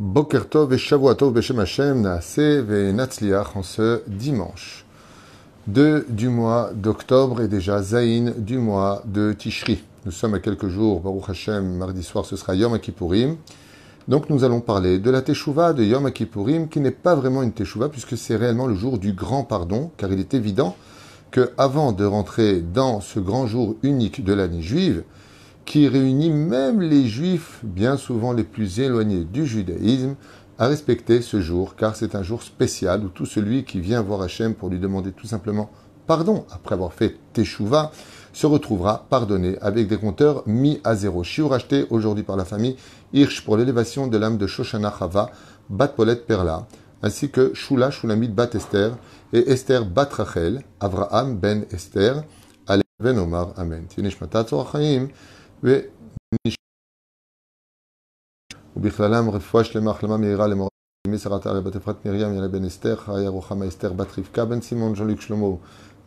Boker Tov et Shavuot Beshem Hashem Naase ve Natzliach en ce dimanche 2 du mois d'octobre et déjà Zaïn du mois de Tishri. Nous sommes à quelques jours, Baruch Hashem, mardi soir ce sera Yom Kippourim. Donc nous allons parler de la Teshuvah de Yom Kippourim qui n'est pas vraiment une Teshuvah puisque c'est réellement le jour du grand pardon car il est évident que avant de rentrer dans ce grand jour unique de l'année juive, qui réunit même les juifs, bien souvent les plus éloignés du judaïsme, à respecter ce jour, car c'est un jour spécial où tout celui qui vient voir Hachem pour lui demander tout simplement pardon après avoir fait Teshuvah se retrouvera pardonné avec des compteurs mis à zéro. Shiur acheté aujourd'hui par la famille Hirsch pour l'élévation de l'âme de Shoshana Chava, Bat Polet Perla, ainsi que Shula Shulamit Bat Esther et Esther Bat Rachel, Avraham Ben Esther, Ben Omar, Amen. ובכללם רפואה שלמה, החלמה מהירה למורה מסרת הרי בת אפרת מרים, יעלה בן אסתר, חיה רוחמה אסתר, בת רבקה, בן סימון, ז'וליק שלמה,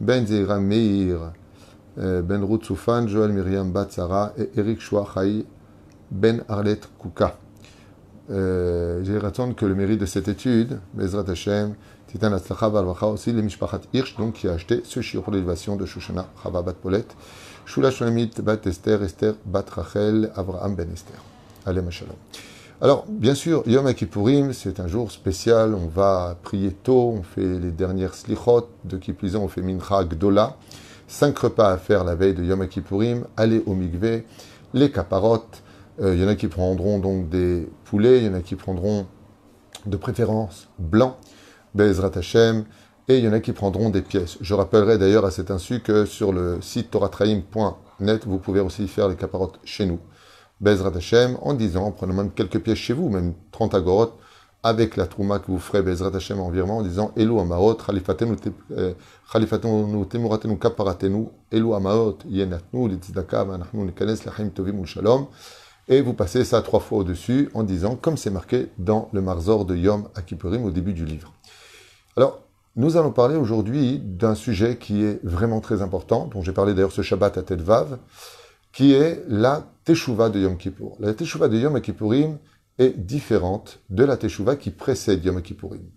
בן זעירה מאיר, בן רות צופן, ג'ואל מרים, בת שרה, אריק שואה חי, ben Arlet Kouka. Euh, J'ai raison que le mérite de cette étude, Bezrat Hashem, Titan Atzlacha Valvacha aussi, les Mishpachat Hirsch, donc qui a acheté ce shiur pour l'élévation de Shoshana Chava Bat Polet, Shula Shulamit Bat Esther, Esther Bat Rachel, Avraham Ben Esther. Allez, Shalom. Alors, bien sûr, Yom Kippourim, c'est un jour spécial. On va prier tôt, on fait les dernières slichot. De plus on fait Mincha Gdola. Cinq repas à faire la veille de Yom Kippourim. Aller au Mikveh, les caparotes. Il y en a qui prendront donc des poulets, il y en a qui prendront de préférence blanc, Bezrat Hashem, et il y en a qui prendront des pièces. Je rappellerai d'ailleurs à cet insu que sur le site toratraim.net, vous pouvez aussi faire les caparotes chez nous. Bezrat Hashem, en disant, en même quelques pièces chez vous, même 30 agorot, avec la trouma que vous ferez Bezrat Hashem environ, en disant Elu Amaot, Khalifatenu Temuratenu Kaparatenu, Elu Amaot, Yenatnu, Litzdaka, Vanachnu Nekanes, Lachim Tovim Shalom. Et vous passez ça trois fois au-dessus en disant, comme c'est marqué dans le Marzor de Yom Akipurim au début du livre. Alors, nous allons parler aujourd'hui d'un sujet qui est vraiment très important, dont j'ai parlé d'ailleurs ce Shabbat à Tel Vav, qui est la Teshuvah de Yom Kippur. La Teshuvah de Yom Kippourim est différente de la Teshuvah qui précède Yom Kippourim.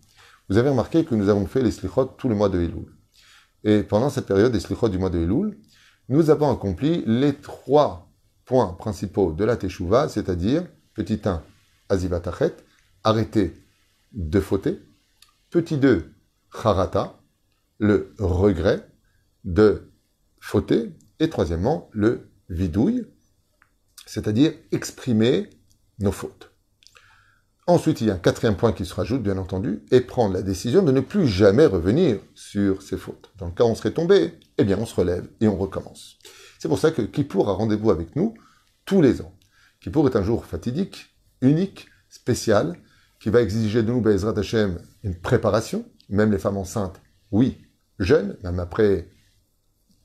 Vous avez remarqué que nous avons fait les Slichot tout le mois de Elul. Et pendant cette période des Slichot du mois de Elul, nous avons accompli les trois points principaux de la Teshuvah, c'est-à-dire, petit 1, Azivatachet, arrêter de fauter. Petit 2, Charata, le regret de fauter. Et troisièmement, le vidouille, c'est-à-dire exprimer nos fautes. Ensuite, il y a un quatrième point qui se rajoute, bien entendu, et prendre la décision de ne plus jamais revenir sur ces fautes. Dans le cas où on serait tombé, eh bien, on se relève et on recommence. C'est pour ça que Kippour a rendez-vous avec nous tous les ans. Kippour est un jour fatidique, unique, spécial, qui va exiger de nous, Bezrat Hashem, une préparation. Même les femmes enceintes, oui, jeunes, même après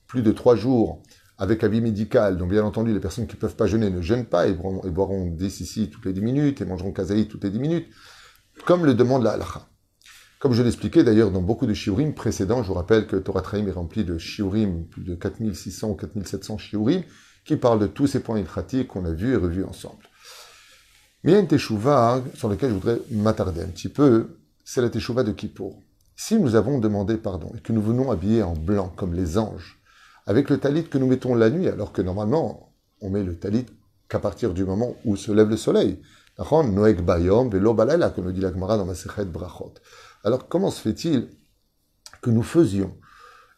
plus de trois jours avec avis médical, donc bien entendu, les personnes qui ne peuvent pas jeûner ne jeûnent pas, et boiront, et boiront des sissi toutes les dix minutes, et mangeront kazaï toutes les dix minutes, comme le demande la halakha. Comme je l'expliquais d'ailleurs dans beaucoup de shiurim précédents, je vous rappelle que Torah Traim est rempli de shiurim, plus de 4600 ou 4700 shiurim, qui parlent de tous ces points ilchatiques qu'on a vus et revus ensemble. Mais il y a une teshuva sur laquelle je voudrais m'attarder un petit peu, c'est la teshuva de Kippour. Si nous avons demandé pardon et que nous venons habillés en blanc comme les anges, avec le talit que nous mettons la nuit, alors que normalement on met le talit qu'à partir du moment où se lève le soleil, Noek Bayom, comme le dit la dans Brachot. Alors comment se fait-il que nous faisions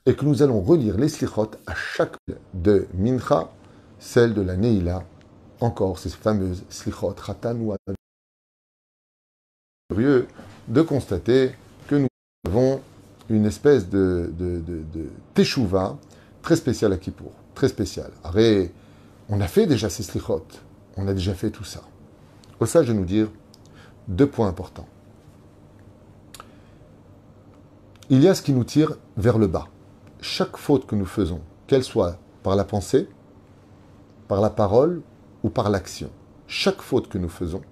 et que nous allons relire les slichot à chaque de Mincha, celle de la Neila, encore ces fameuses slichot, Ratan Curieux de constater que nous avons une espèce de, teshuva très spéciale à Kippour, très spéciale. On a fait déjà ces slichot, on a déjà fait tout ça. Au sage de nous dire deux points importants. Il y a ce qui nous tire vers le bas. Chaque faute que nous faisons, qu'elle soit par la pensée, par la parole ou par l'action, chaque faute que nous faisons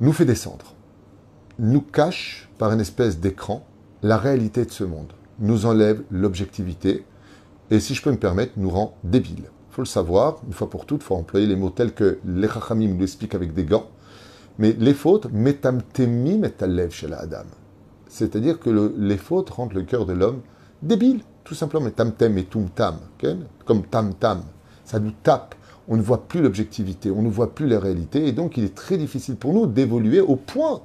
nous fait descendre, nous cache par une espèce d'écran la réalité de ce monde, nous enlève l'objectivité et, si je peux me permettre, nous rend débiles. Il faut le savoir, une fois pour toutes, il faut employer les mots tels que les Chachamim nous expliquent avec des gants. Mais les fautes, metamtemi chez. C'est-à-dire que le- les fautes rendent le cœur de l'homme débile, tout simplement. Tamtem et tumtam, comme tam-tam. Ça nous tape. On ne voit plus l'objectivité, on ne voit plus la réalité. Et donc, il est très difficile pour nous d'évoluer au point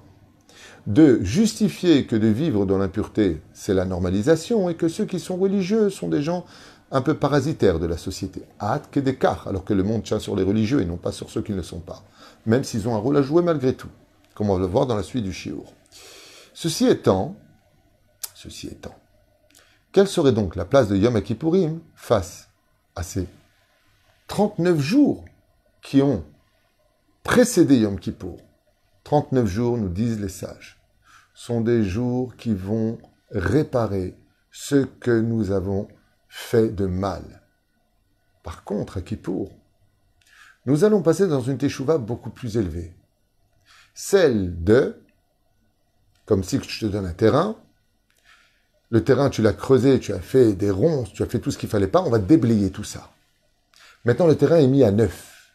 de justifier que de vivre dans l'impureté, c'est la normalisation, et que ceux qui sont religieux sont des gens un peu parasitaires de la société. Hâte que des alors que le monde tient sur les religieux et non pas sur ceux qui ne le sont pas. Même s'ils ont un rôle à jouer malgré tout, comme on va le voir dans la suite du Chiour. Ceci étant, ceci quelle serait donc la place de Yom Kippourim face à ces 39 jours qui ont précédé Yom Kippour? 39 jours, nous disent les sages, sont des jours qui vont réparer ce que nous avons fait de mal. Par contre, à Kippour, nous allons passer dans une teshuva beaucoup plus élevée. Celle de, comme si je te donne un terrain, le terrain, tu l'as creusé, tu as fait des ronces, tu as fait tout ce qu'il fallait pas, on va déblayer tout ça. Maintenant, le terrain est mis à neuf.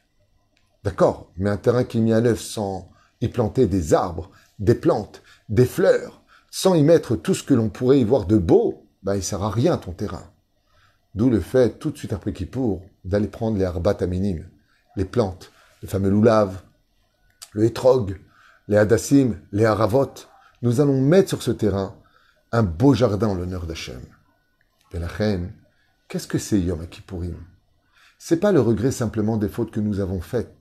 D'accord, mais un terrain qui est mis à neuf sans y planter des arbres, des plantes, des fleurs, sans y mettre tout ce que l'on pourrait y voir de beau, ben, il sert à rien ton terrain. D'où le fait, tout de suite après Kippour, d'aller prendre les arbat minimes, les plantes, le fameux loulav, le hétrog, les hadassim, les haravot. Nous allons mettre sur ce terrain un beau jardin en l'honneur d'Hachem. Et la reine, qu'est-ce que c'est Yom Kippourim C'est pas le regret simplement des fautes que nous avons faites.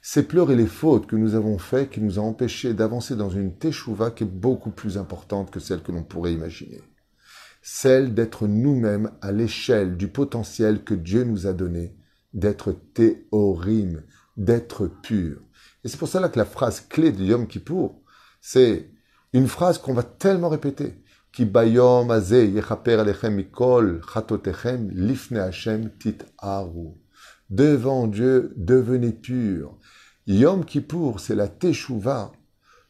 C'est pleurer les fautes que nous avons faites qui nous ont empêchés d'avancer dans une teshuva qui est beaucoup plus importante que celle que l'on pourrait imaginer. Celle d'être nous-mêmes à l'échelle du potentiel que Dieu nous a donné, d'être théorim, d'être pur. Et c'est pour cela que la phrase clé de Yom Kippour, c'est une phrase qu'on va tellement répéter. Devant Dieu, devenez purs. Yom Kippour, c'est la teshuva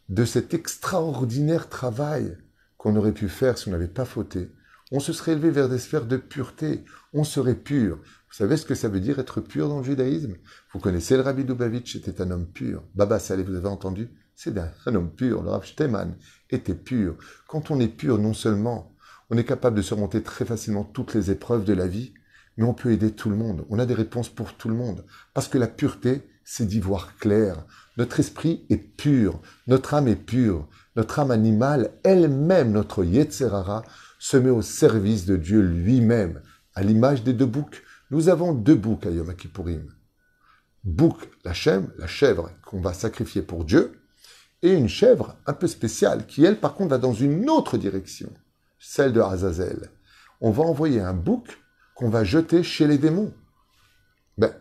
de cet extraordinaire travail qu'on aurait pu faire si on n'avait pas fauté. On se serait élevé vers des sphères de pureté. On serait pur. Vous savez ce que ça veut dire être pur dans le judaïsme? Vous connaissez le Rabbi Dubavitch, c'était un homme pur. Baba Saleh, vous avez entendu? C'est un, un homme pur. Le Rav Steman était pur. Quand on est pur, non seulement on est capable de surmonter très facilement toutes les épreuves de la vie, mais on peut aider tout le monde. On a des réponses pour tout le monde. Parce que la pureté, c'est d'y voir clair. Notre esprit est pur. Notre âme est pure. Notre âme animale, elle-même, notre Yetzerara, se met au service de Dieu lui-même, à l'image des deux boucs. Nous avons deux boucs à Yom Kippourim. Bouc, la chèvre, la chèvre qu'on va sacrifier pour Dieu, et une chèvre un peu spéciale, qui elle, par contre, va dans une autre direction, celle de Azazel. On va envoyer un bouc qu'on va jeter chez les démons. Ben,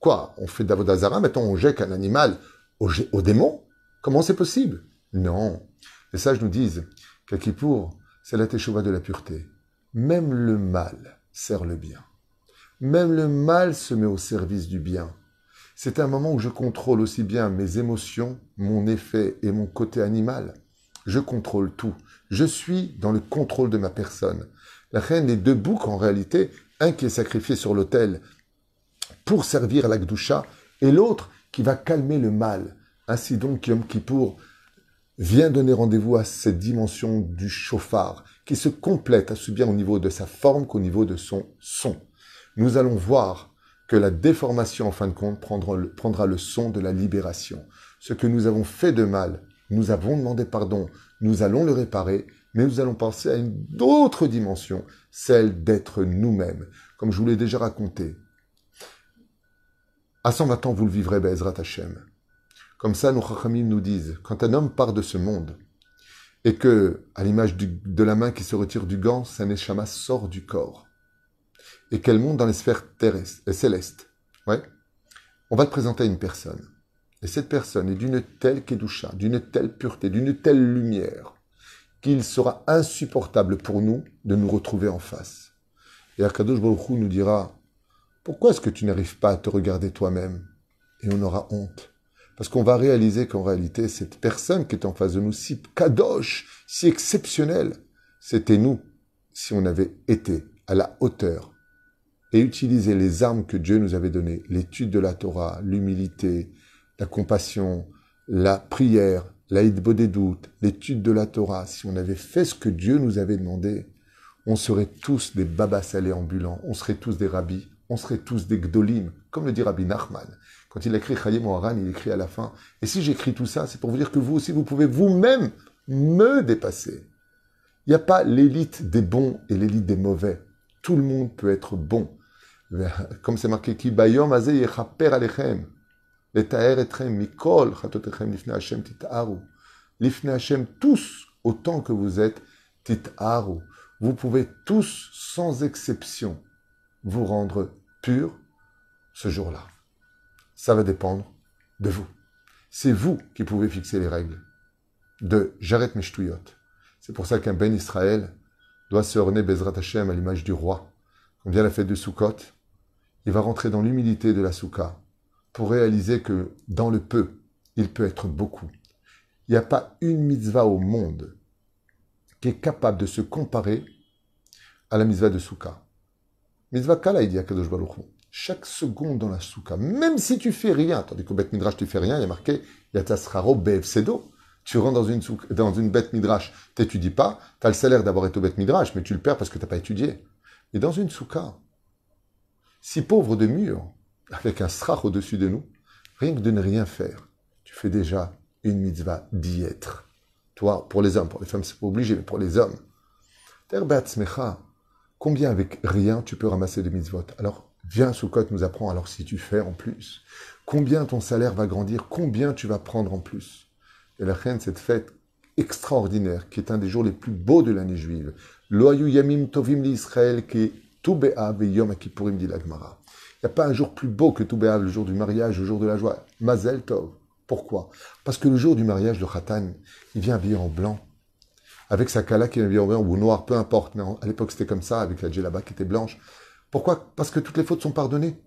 quoi On fait d'Avodazara, maintenant on jette un animal aux, aux démons Comment c'est possible? Non. Les sages nous disent qu'à Kippour, c'est la teshuva de la pureté. Même le mal sert le bien. Même le mal se met au service du bien. C'est un moment où je contrôle aussi bien mes émotions, mon effet et mon côté animal. Je contrôle tout. Je suis dans le contrôle de ma personne. La reine des deux boucs, en réalité, un qui est sacrifié sur l'autel pour servir à et l'autre qui va calmer le mal. Ainsi donc, Yom Kippour vient donner rendez-vous à cette dimension du chauffard, qui se complète aussi bien au niveau de sa forme qu'au niveau de son son. Nous allons voir que la déformation, en fin de compte, prendra prendra le son de la libération. Ce que nous avons fait de mal, nous avons demandé pardon, nous allons le réparer, mais nous allons penser à une autre dimension, celle d'être nous-mêmes. Comme je vous l'ai déjà raconté, à 120 ans, vous le vivrez, Bezrat Hashem. Comme ça, nos Chachamim nous disent, quand un homme part de ce monde, et que, à l'image de la main qui se retire du gant, sa neshama sort du corps, et qu'elle monte dans les sphères terrestres, et célestes, ouais, on va te présenter à une personne. Et cette personne est d'une telle kedusha, d'une telle pureté, d'une telle lumière, qu'il sera insupportable pour nous de nous retrouver en face. Et Akadosh Baruch nous dira, pourquoi est-ce que tu n'arrives pas à te regarder toi-même? Et on aura honte. Parce qu'on va réaliser qu'en réalité, cette personne qui est en face de nous, si kadosh, si exceptionnelle, c'était nous, si on avait été à la hauteur et utilisé les armes que Dieu nous avait données, l'étude de la Torah, l'humilité, la compassion, la prière, l'aïd doutes, l'étude de la Torah, si on avait fait ce que Dieu nous avait demandé, on serait tous des babas salés ambulants, on serait tous des rabbis, on serait tous des gdolim, comme le dit Rabbi Nachman. Quand il écrit Chayim Oharan, il écrit à la fin. Et si j'écris tout ça, c'est pour vous dire que vous aussi, vous pouvez vous-même me dépasser. Il n'y a pas l'élite des bons et l'élite des mauvais. Tout le monde peut être bon. Comme c'est marqué, Ki bayom alechem. etrem mikol lifne Hashem titaru. Lifne Hashem, tous, autant que vous êtes, titaru. Vous pouvez tous, sans exception, vous rendre pur ce jour-là. Ça va dépendre de vous. C'est vous qui pouvez fixer les règles de Jaret Mishtuyot. C'est pour ça qu'un Ben Israël doit se orner Bezrat Hashem à l'image du roi. Quand vient la fête de Sukkot, il va rentrer dans l'humilité de la Soukha pour réaliser que dans le peu, il peut être beaucoup. Il n'y a pas une mitzvah au monde qui est capable de se comparer à la mitzvah de Soukha. Mitzvah kala, il dit Kadosh Chaque seconde dans la Soukha, même si tu fais rien, tandis qu'au Bet Midrash tu fais rien, il y a marqué Yatasraro Sedo tu rentres dans une, dans une bête midrash, t'étudies pas, tu as le salaire d'avoir été au bête midrash, mais tu le perds parce que tu n'as pas étudié. Et dans une souka, si pauvre de mur, avec un strach au-dessus de nous, rien que de ne rien faire, tu fais déjà une mitzvah d'y être. Toi, pour les hommes, pour les femmes, c'est pas obligé, mais pour les hommes. Combien avec rien tu peux ramasser de mitzvot? Alors, viens, Soukot nous apprend, alors si tu fais en plus, combien ton salaire va grandir, combien tu vas prendre en plus? Et la reine, cette fête extraordinaire, qui est un des jours les plus beaux de l'année juive. Loayu Yamim Tovim l'Israël, qui est Toube'av et Yom Kippourim dit l'Agmara. Il n'y a pas un jour plus beau que Toube'av, le jour du mariage, le jour de la joie. Mazel Tov. Pourquoi? Parce que le jour du mariage de Khatan, il vient habillé en blanc. Avec sa kala qui est habillée en blanc ou noir, peu importe. Mais à l'époque, c'était comme ça, avec la djellaba qui était blanche. Pourquoi? Parce que toutes les fautes sont pardonnées.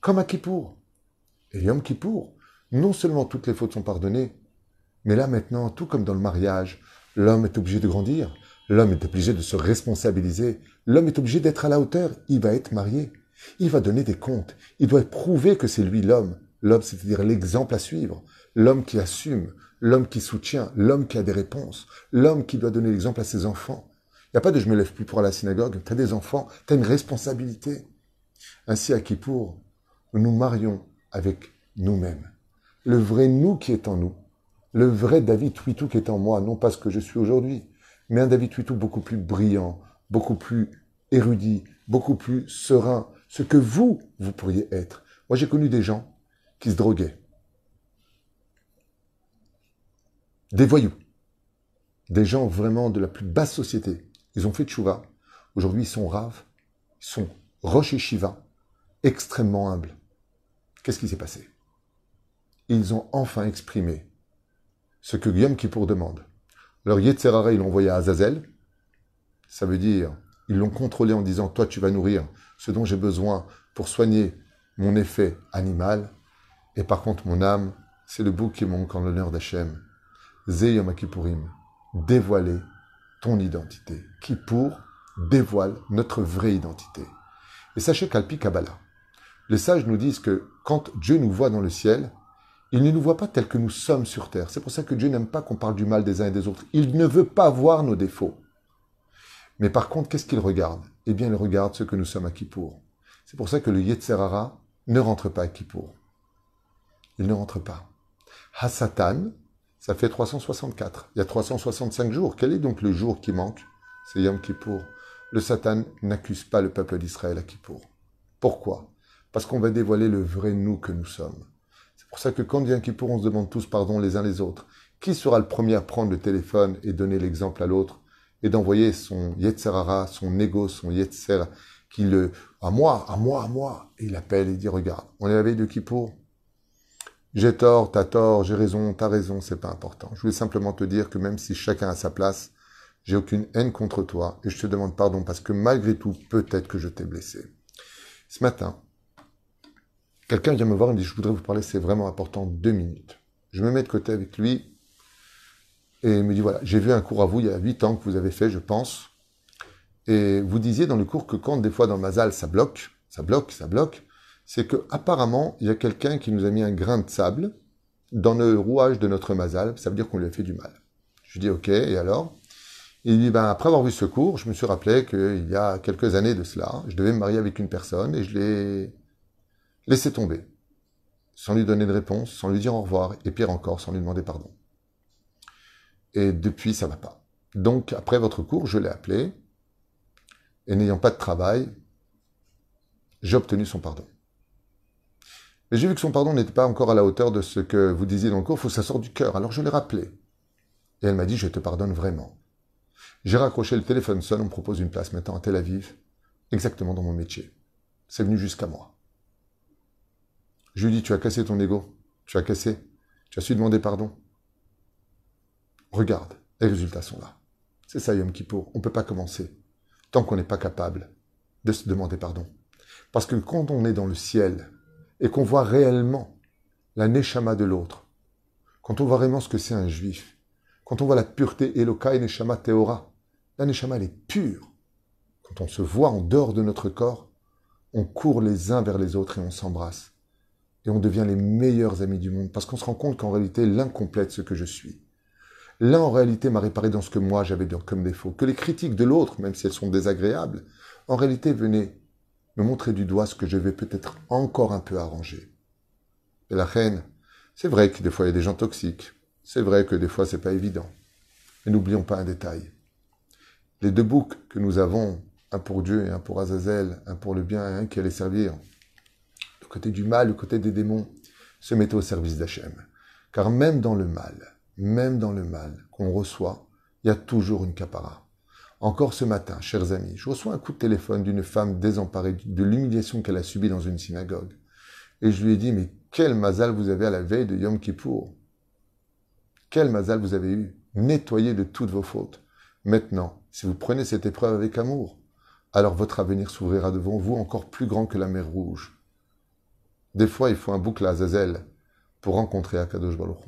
Comme à Kippour. Et Yom Kippour, non seulement toutes les fautes sont pardonnées, mais là maintenant, tout comme dans le mariage, l'homme est obligé de grandir, l'homme est obligé de se responsabiliser, l'homme est obligé d'être à la hauteur, il va être marié, il va donner des comptes, il doit prouver que c'est lui l'homme, l'homme c'est-à-dire l'exemple à suivre, l'homme qui assume, l'homme qui soutient, l'homme qui a des réponses, l'homme qui doit donner l'exemple à ses enfants. Il n'y a pas de je me lève plus pour à la synagogue, tu as des enfants, tu as une responsabilité. Ainsi à Kippour, nous nous marions avec nous-mêmes. Le vrai nous qui est en nous, le vrai David Huitou qui est en moi, non pas ce que je suis aujourd'hui, mais un David Huitou beaucoup plus brillant, beaucoup plus érudit, beaucoup plus serein, ce que vous, vous pourriez être. Moi, j'ai connu des gens qui se droguaient, des voyous, des gens vraiment de la plus basse société. Ils ont fait tchouva. Aujourd'hui, ils sont raves, ils sont roche et shiva, extrêmement humbles. Qu'est-ce qui s'est passé? Ils ont enfin exprimé ce que Guillaume Kippour demande. Leur Yetzerara, ils l'ont envoyé à Azazel. Ça veut dire, ils l'ont contrôlé en disant, toi, tu vas nourrir ce dont j'ai besoin pour soigner mon effet animal. Et par contre, mon âme, c'est le bouc qui manque en l'honneur d'Hachem. Zeyom Kippourim, dévoiler ton identité. Kippour dévoile notre vraie identité. Et sachez qu'Alpi Kabbalah, les sages nous disent que quand Dieu nous voit dans le ciel, il ne nous voit pas tels que nous sommes sur terre. C'est pour ça que Dieu n'aime pas qu'on parle du mal des uns et des autres. Il ne veut pas voir nos défauts. Mais par contre, qu'est-ce qu'il regarde? Eh bien, il regarde ce que nous sommes à Kippour. C'est pour ça que le Yetzerara ne rentre pas à Kippour. Il ne rentre pas. Hasatan, ça fait 364. Il y a 365 jours. Quel est donc le jour qui manque? C'est Yom Kippour. Le Satan n'accuse pas le peuple d'Israël à Kippour. Pourquoi? Parce qu'on va dévoiler le vrai nous que nous sommes pour ça que quand vient Kippour, on se demande tous pardon les uns les autres. Qui sera le premier à prendre le téléphone et donner l'exemple à l'autre? Et d'envoyer son Yetzerara, son ego, son Yetzer, qui le, à moi, à moi, à moi, et il appelle et dit, regarde, on est la veille de Kippour. J'ai tort, t'as tort, j'ai raison, t'as raison, c'est pas important. Je voulais simplement te dire que même si chacun a sa place, j'ai aucune haine contre toi et je te demande pardon parce que malgré tout, peut-être que je t'ai blessé. Ce matin, Quelqu'un vient me voir et me dit, je voudrais vous parler, c'est vraiment important, deux minutes. Je me mets de côté avec lui et il me dit, voilà, j'ai vu un cours à vous il y a huit ans que vous avez fait, je pense. Et vous disiez dans le cours que quand des fois dans le Mazal ça bloque, ça bloque, ça bloque, c'est que apparemment il y a quelqu'un qui nous a mis un grain de sable dans le rouage de notre mazal, ça veut dire qu'on lui a fait du mal. Je dis, ok, et alors? Il dit, ben, après avoir vu ce cours, je me suis rappelé qu'il y a quelques années de cela, je devais me marier avec une personne et je l'ai laissé tomber, sans lui donner de réponse, sans lui dire au revoir, et pire encore, sans lui demander pardon. Et depuis, ça va pas. Donc, après votre cours, je l'ai appelé, et n'ayant pas de travail, j'ai obtenu son pardon. Mais j'ai vu que son pardon n'était pas encore à la hauteur de ce que vous disiez dans le cours, faut que ça sorte du cœur. Alors je l'ai rappelé. Et elle m'a dit, je te pardonne vraiment. J'ai raccroché le téléphone seul, on me propose une place maintenant à Tel Aviv, exactement dans mon métier. C'est venu jusqu'à moi. Je lui dis, tu as cassé ton ego, tu as cassé, tu as su demander pardon. Regarde, les résultats sont là. C'est ça Yom Kippour, on ne peut pas commencer tant qu'on n'est pas capable de se demander pardon. Parce que quand on est dans le ciel et qu'on voit réellement la neshama de l'autre, quand on voit vraiment ce que c'est un juif, quand on voit la pureté Eloka et neshama Teora, la neshama elle est pure. Quand on se voit en dehors de notre corps, on court les uns vers les autres et on s'embrasse. Et on devient les meilleurs amis du monde parce qu'on se rend compte qu'en réalité l'un complète ce que je suis. L'un, en réalité, m'a réparé dans ce que moi j'avais comme défaut. Que les critiques de l'autre, même si elles sont désagréables, en réalité venaient me montrer du doigt ce que je vais peut-être encore un peu arranger. Et la reine, c'est vrai que des fois il y a des gens toxiques. C'est vrai que des fois c'est pas évident. Mais n'oublions pas un détail. Les deux boucs que nous avons, un pour Dieu et un pour Azazel, un pour le bien et un qui allait servir, le côté du mal, le côté des démons, se mettaient au service d'Hachem. Car même dans le mal, même dans le mal qu'on reçoit, il y a toujours une capara. Encore ce matin, chers amis, je reçois un coup de téléphone d'une femme désemparée de l'humiliation qu'elle a subie dans une synagogue. Et je lui ai dit, mais quel mazal vous avez à la veille de Yom Kippour? Quel mazal vous avez eu? Nettoyé de toutes vos fautes. Maintenant, si vous prenez cette épreuve avec amour, alors votre avenir s'ouvrira devant vous encore plus grand que la mer rouge. Des fois, il faut un boucle à Azazel pour rencontrer Akadosh Baruch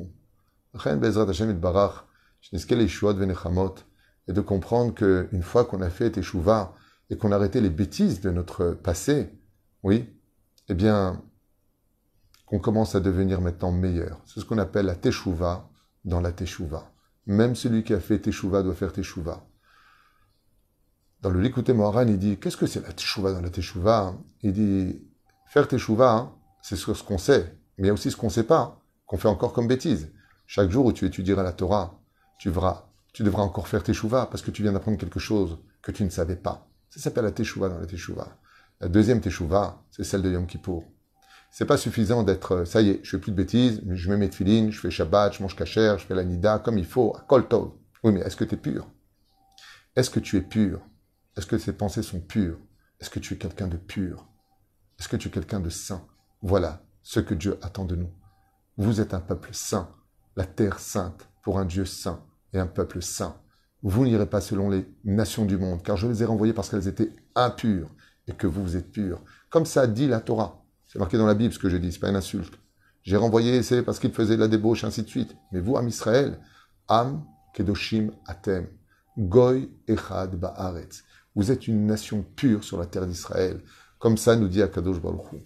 et de comprendre qu'une fois qu'on a fait Teshuvah et qu'on a arrêté les bêtises de notre passé, oui, eh bien, qu'on commence à devenir maintenant meilleur. C'est ce qu'on appelle la Teshuvah dans la Teshuvah. Même celui qui a fait Teshuvah doit faire Teshuvah. Dans le Likuté Moharan, il dit, qu'est-ce que c'est la Teshuvah dans la Teshuvah? Il dit, faire Teshuvah, c'est ce qu'on sait, mais il y a aussi ce qu'on ne sait pas, qu'on fait encore comme bêtise. Chaque jour où tu étudieras la Torah, tu devras, tu devras encore faire tes parce que tu viens d'apprendre quelque chose que tu ne savais pas. Ça s'appelle la teshuva dans la teshuva. La deuxième teshuva, c'est celle de Yom Kippour. C'est pas suffisant d'être, ça y est, je fais plus de bêtises, je mets mes tefilines, je fais Shabbat, je mange kasher, je fais la nida comme il faut, à Kol Tov. Oui, mais est-ce que tu es pur? Est-ce que tu es pur? Est-ce que tes pensées sont pures? Est-ce que tu es quelqu'un de pur? Est-ce que tu es quelqu'un de saint? Voilà ce que Dieu attend de nous. Vous êtes un peuple saint la terre sainte pour un Dieu saint et un peuple saint. Vous n'irez pas selon les nations du monde, car je les ai renvoyées parce qu'elles étaient impures et que vous, vous êtes purs. Comme ça dit la Torah. C'est marqué dans la Bible ce que je dis, c'est pas une insulte. J'ai renvoyé, c'est parce qu'ils faisaient de la débauche, ainsi de suite. Mais vous, Am Israël, Am Kedoshim Atem, Goy Echad Ba'aretz. Vous êtes une nation pure sur la terre d'Israël. Comme ça nous dit Akadosh Baruch Hu.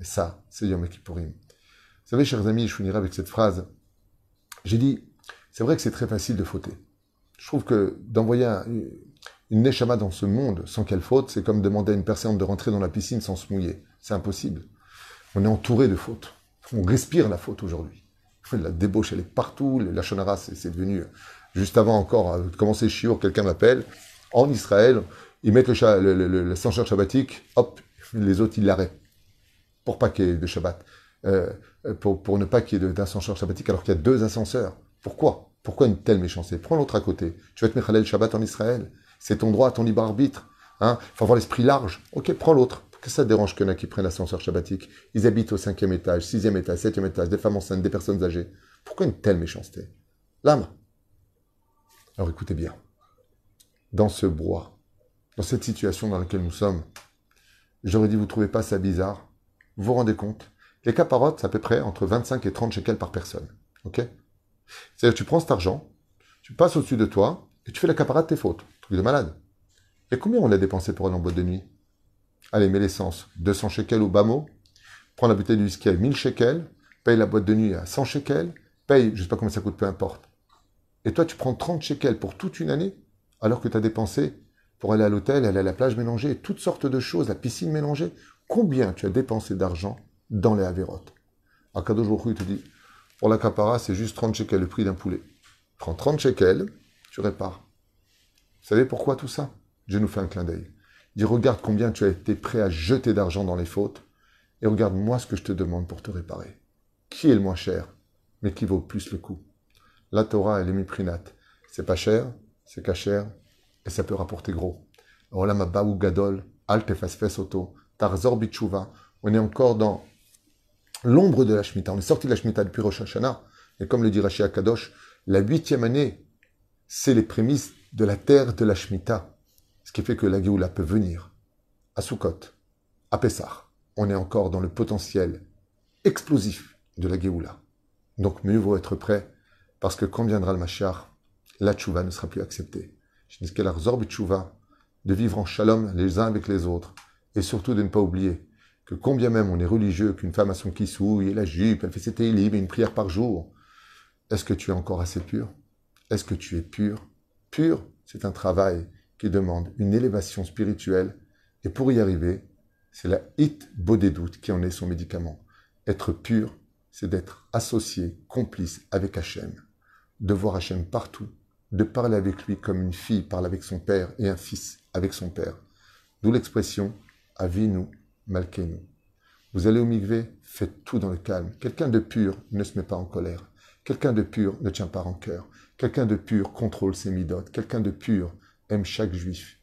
Et ça, c'est Yom Kippourim. Vous savez, chers amis, je finirai avec cette phrase. J'ai dit, c'est vrai que c'est très facile de fauter. Je trouve que d'envoyer une neshama dans ce monde sans qu'elle faute, c'est comme demander à une personne de rentrer dans la piscine sans se mouiller. C'est impossible. On est entouré de fautes. On respire la faute aujourd'hui. La débauche, elle est partout. La shonara, c'est devenu... Juste avant encore commencer Shiur, quelqu'un m'appelle. En Israël, ils mettent le, l'ascenseur shabbatique, hop, les autres, ils l'arrêtent. Pour pas qu'il y ait de Shabbat. Euh, pour, pour, ne pas qu'il y ait d'ascenseur sabbatique alors qu'il y a deux ascenseurs. Pourquoi? Pourquoi une telle méchanceté? Prends l'autre à côté. Tu vas te mettre le Shabbat en Israël. C'est ton droit, ton libre arbitre. Hein Il faut avoir l'esprit large. Ok, prends l'autre. Que ça dérange qu'il y en a qui prennent l'ascenseur shabbatique Ils habitent au cinquième étage, sixième étage, septième étage, des femmes enceintes, des personnes âgées. Pourquoi une telle méchanceté? L'âme. Alors écoutez bien. Dans ce bois, dans cette situation dans laquelle nous sommes, j'aurais dit, vous trouvez pas ça bizarre? Vous vous rendez compte? Les caparottes, c'est à peu près entre 25 et 30 shekels par personne. Ok? C'est-à-dire tu prends cet argent, tu passes au-dessus de toi, et tu fais la caparade de tes fautes. Truc de malade. Et combien on l'a dépensé pour aller en boîte de nuit? Allez, mets l'essence. 200 shekels au bas mot. Prends la bouteille de whisky à 1000 shekels. paye la boîte de nuit à 100 shekels, paye, je sais pas combien ça coûte, peu importe. Et toi, tu prends 30 shekels pour toute une année, alors que tu as dépensé pour aller à l'hôtel, aller à la plage mélangée, toutes sortes de choses, la piscine mélangée. Combien tu as dépensé d'argent dans les Avérotes Akadosh Baruch te dit, pour la capara, c'est juste 30 shekels, le prix d'un poulet. Prends 30 shekels, tu répares. Vous savez pourquoi tout ça? Dieu nous fait un clin d'œil. Il dit, regarde combien tu as été prêt à jeter d'argent dans les fautes, et regarde moi ce que je te demande pour te réparer. Qui est le moins cher, mais qui vaut plus le coup? La Torah, elle est miprinate. C'est pas cher, c'est cachère, et ça peut rapporter gros. Olam Baou Gadol, Al Auto, Tarzor Bichuva. On est encore dans l'ombre de la Shemitah. On est sorti de la Shemitah depuis Rosh Hashanah. Et comme le dit Rashi Akadosh, la huitième année, c'est les prémices de la terre de la Shemitah. Ce qui fait que la Géoula peut venir à Sukkot, à Pessah. On est encore dans le potentiel explosif de la Géoula. Donc mieux vaut être prêt, parce que quand viendra le Mashiach, la tchouva ne sera plus acceptée. De vivre en shalom les uns avec les autres, et surtout de ne pas oublier que combien même on est religieux, qu'une femme a son kissou, et la jupe, elle fait ses et une prière par jour, est-ce que tu es encore assez pur? Est-ce que tu es pur? Pur, c'est un travail qui demande une élévation spirituelle, et pour y arriver, c'est la hit doutes qui en est son médicament. Être pur, c'est d'être associé, complice avec Hachem, de voir Hachem partout, de parler avec lui comme une fille parle avec son père et un fils avec son père. D'où l'expression Avinu Malkenu. Vous allez au migvé, faites tout dans le calme. Quelqu'un de pur ne se met pas en colère. Quelqu'un de pur ne tient pas en cœur. Quelqu'un de pur contrôle ses midotes. Quelqu'un de pur aime chaque juif,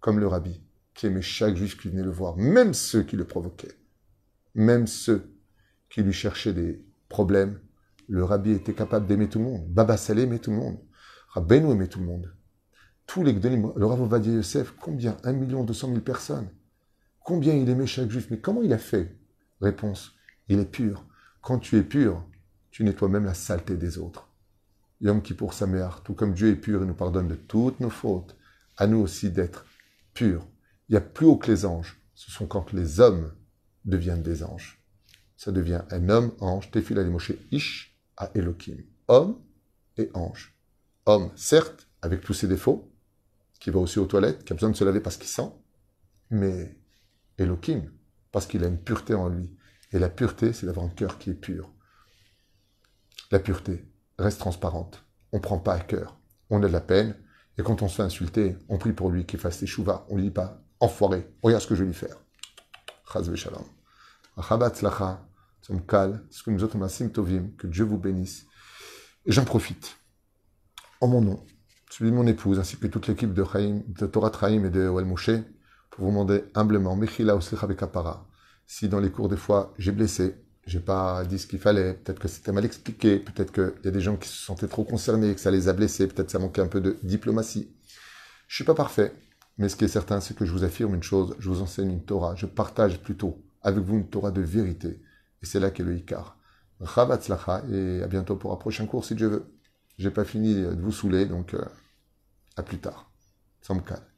comme le rabbi, qui aimait chaque juif qui venait le voir, même ceux qui le provoquaient, même ceux qui lui cherchaient des problèmes. Le rabbi était capable d'aimer tout le monde. Baba Salé aimait tout le monde. Rabbeinu aimait tout le monde. Tous les le Rav Ovadia Yosef, combien? Un million deux cent mille personnes. Combien il aimait chaque juif Mais comment il a fait? Réponse, il est pur. Quand tu es pur, tu nettoies même la saleté des autres. Yom Kippour Sameach, tout comme Dieu est pur et nous pardonne de toutes nos fautes, à nous aussi d'être purs. Il y a plus haut que les anges. Ce sont quand les hommes deviennent des anges. Ça devient un homme, ange, Tefila Moshe Ish à Elohim. Homme et ange homme, certes, avec tous ses défauts, qui va aussi aux toilettes, qui a besoin de se laver parce qu'il sent, mais Elohim, parce qu'il a une pureté en lui. Et la pureté, c'est d'avoir un cœur qui est pur. La pureté reste transparente. On ne prend pas à cœur. On a de la peine. Et quand on se fait insulter, on prie pour lui qu'il fasse ses chouvas. On ne lui dit pas, enfoiré, regarde ce que je vais lui faire. Chaz shalom. ce que nous autres, que Dieu vous bénisse. Et j'en profite en mon nom, celui de mon épouse, ainsi que toute l'équipe de, de Torah Traim et de Oel Moshe, pour vous demander humblement, Mechila Kapara, si dans les cours des fois j'ai blessé, j'ai pas dit ce qu'il fallait, peut-être que c'était mal expliqué, peut-être qu'il y a des gens qui se sentaient trop concernés, que ça les a blessés, peut-être ça manquait un peu de diplomatie. Je suis pas parfait, mais ce qui est certain, c'est que je vous affirme une chose, je vous enseigne une Torah, je partage plutôt avec vous une Torah de vérité, et c'est là qu'est le Icar. et à bientôt pour un prochain cours si Dieu veut. J'ai pas fini de vous saouler, donc euh, à plus tard. Calme.